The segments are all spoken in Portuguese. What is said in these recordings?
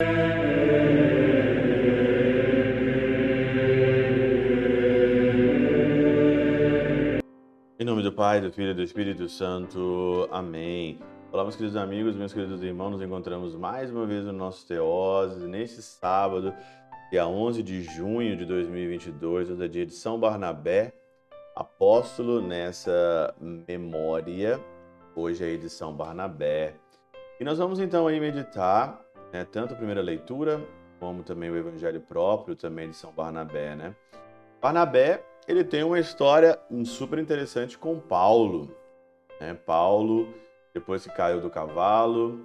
Em nome do Pai, do Filho e do Espírito Santo. Amém. Olá, meus queridos amigos, meus queridos irmãos, nos encontramos mais uma vez no nosso Teoses, neste sábado, dia 11 de junho de 2022, hoje é dia de São Barnabé, apóstolo nessa memória, hoje é de São Barnabé. E nós vamos então aí meditar, né, tanto a primeira leitura, como também o evangelho próprio também de São Barnabé, né? Barnabé, ele tem uma história super interessante com Paulo, né? Paulo, depois que caiu do cavalo,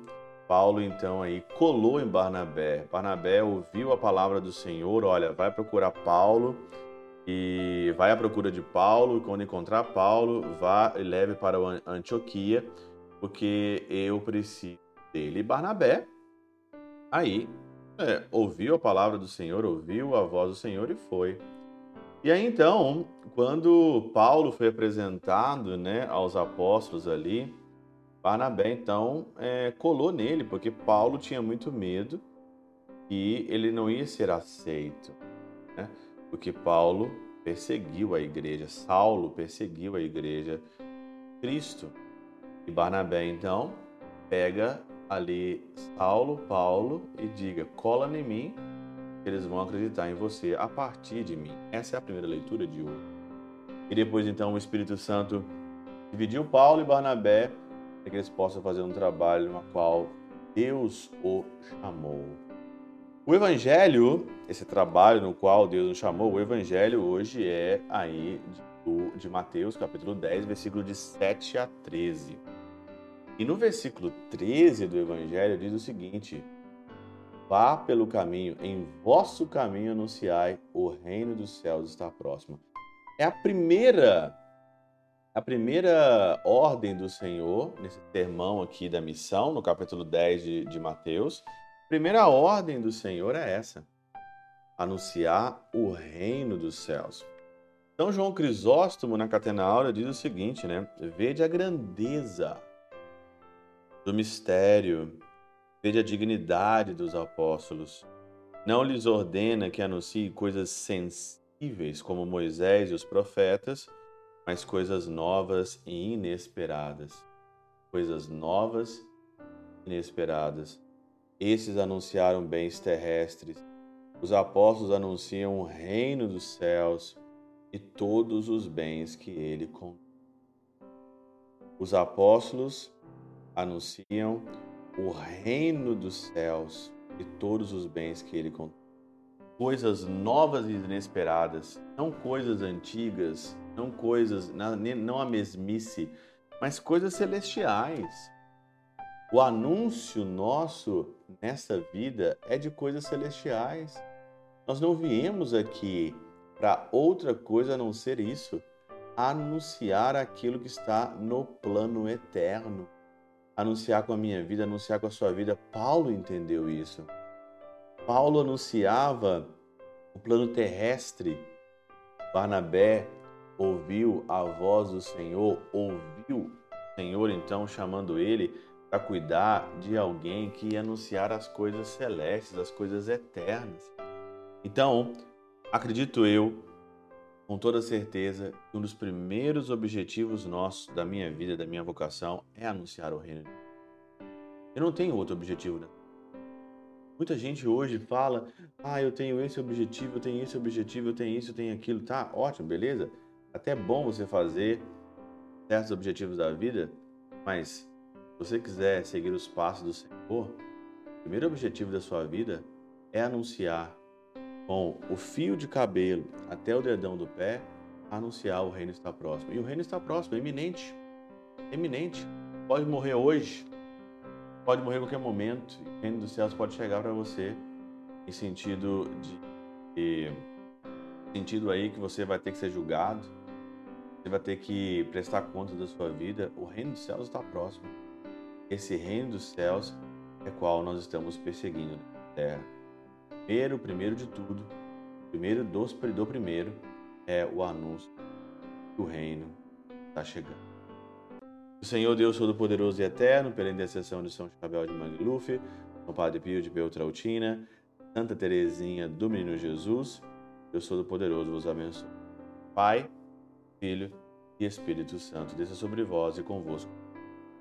Paulo então aí colou em Barnabé. Barnabé ouviu a palavra do Senhor, olha, vai procurar Paulo e vai à procura de Paulo, e quando encontrar Paulo, vá e leve para Antioquia, porque eu preciso dele. Barnabé, aí, é, ouviu a palavra do Senhor, ouviu a voz do Senhor e foi. E aí então, quando Paulo foi apresentado né, aos apóstolos ali, Barnabé então é, colou nele, porque Paulo tinha muito medo que ele não ia ser aceito, né? porque Paulo perseguiu a igreja, Saulo perseguiu a igreja, Cristo. E Barnabé então pega ali Saulo, Paulo e diga: cola em mim, eles vão acreditar em você a partir de mim. Essa é a primeira leitura de hoje. E depois então o Espírito Santo dividiu Paulo e Barnabé para que eles possam fazer um trabalho no qual Deus o chamou. O Evangelho, esse trabalho no qual Deus o chamou, o Evangelho hoje é aí de, de Mateus, capítulo 10, versículo de 7 a 13. E no versículo 13 do Evangelho diz o seguinte: Vá pelo caminho, em vosso caminho anunciai, o reino dos céus está próximo. É a primeira a primeira ordem do Senhor, nesse sermão aqui da missão, no capítulo 10 de, de Mateus, a primeira ordem do Senhor é essa: anunciar o reino dos céus. São João Crisóstomo, na Catena Áurea, diz o seguinte, né? Vede a grandeza do mistério, vede a dignidade dos apóstolos. Não lhes ordena que anuncie coisas sensíveis como Moisés e os profetas, mas coisas novas e inesperadas. Coisas novas e inesperadas. Esses anunciaram bens terrestres. Os apóstolos anunciam o reino dos céus e todos os bens que ele contém. Os apóstolos anunciam o reino dos céus e todos os bens que ele contém. Coisas novas e inesperadas, não coisas antigas, não coisas, não a mesmice, mas coisas celestiais. O anúncio nosso nessa vida é de coisas celestiais. Nós não viemos aqui para outra coisa a não ser isso anunciar aquilo que está no plano eterno. Anunciar com a minha vida, anunciar com a sua vida. Paulo entendeu isso. Paulo anunciava o plano terrestre. Barnabé ouviu a voz do Senhor, ouviu o Senhor então chamando ele para cuidar de alguém que ia anunciar as coisas celestes, as coisas eternas. Então, acredito eu, com toda certeza, um dos primeiros objetivos nossos da minha vida, da minha vocação, é anunciar o reino. Eu não tenho outro objetivo. Né? Muita gente hoje fala: ah, eu tenho esse objetivo, eu tenho esse objetivo, eu tenho isso, eu tenho aquilo. Tá, ótimo, beleza? Até bom você fazer certos objetivos da vida, mas se você quiser seguir os passos do Senhor, o primeiro objetivo da sua vida é anunciar com o fio de cabelo até o dedão do pé, anunciar o reino está próximo. E o reino está próximo, iminente. Iminente. Pode morrer hoje, pode morrer a qualquer momento. O reino dos céus pode chegar para você em sentido de, de sentido aí que você vai ter que ser julgado, você vai ter que prestar conta da sua vida. O reino dos céus está próximo. Esse reino dos céus é qual nós estamos perseguindo na terra. Primeiro, primeiro de tudo, primeiro dos, do primeiro é o anúncio que o reino está chegando. O Senhor Deus Todo-Poderoso e Eterno, pela intercessão de São Chabel de Mangluf, São Padre Pio de Beltrautina, Santa Teresinha do Menino Jesus, Deus Todo-Poderoso vos abençoe. Pai, Filho e Espírito Santo, desça sobre vós e convosco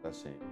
para sempre.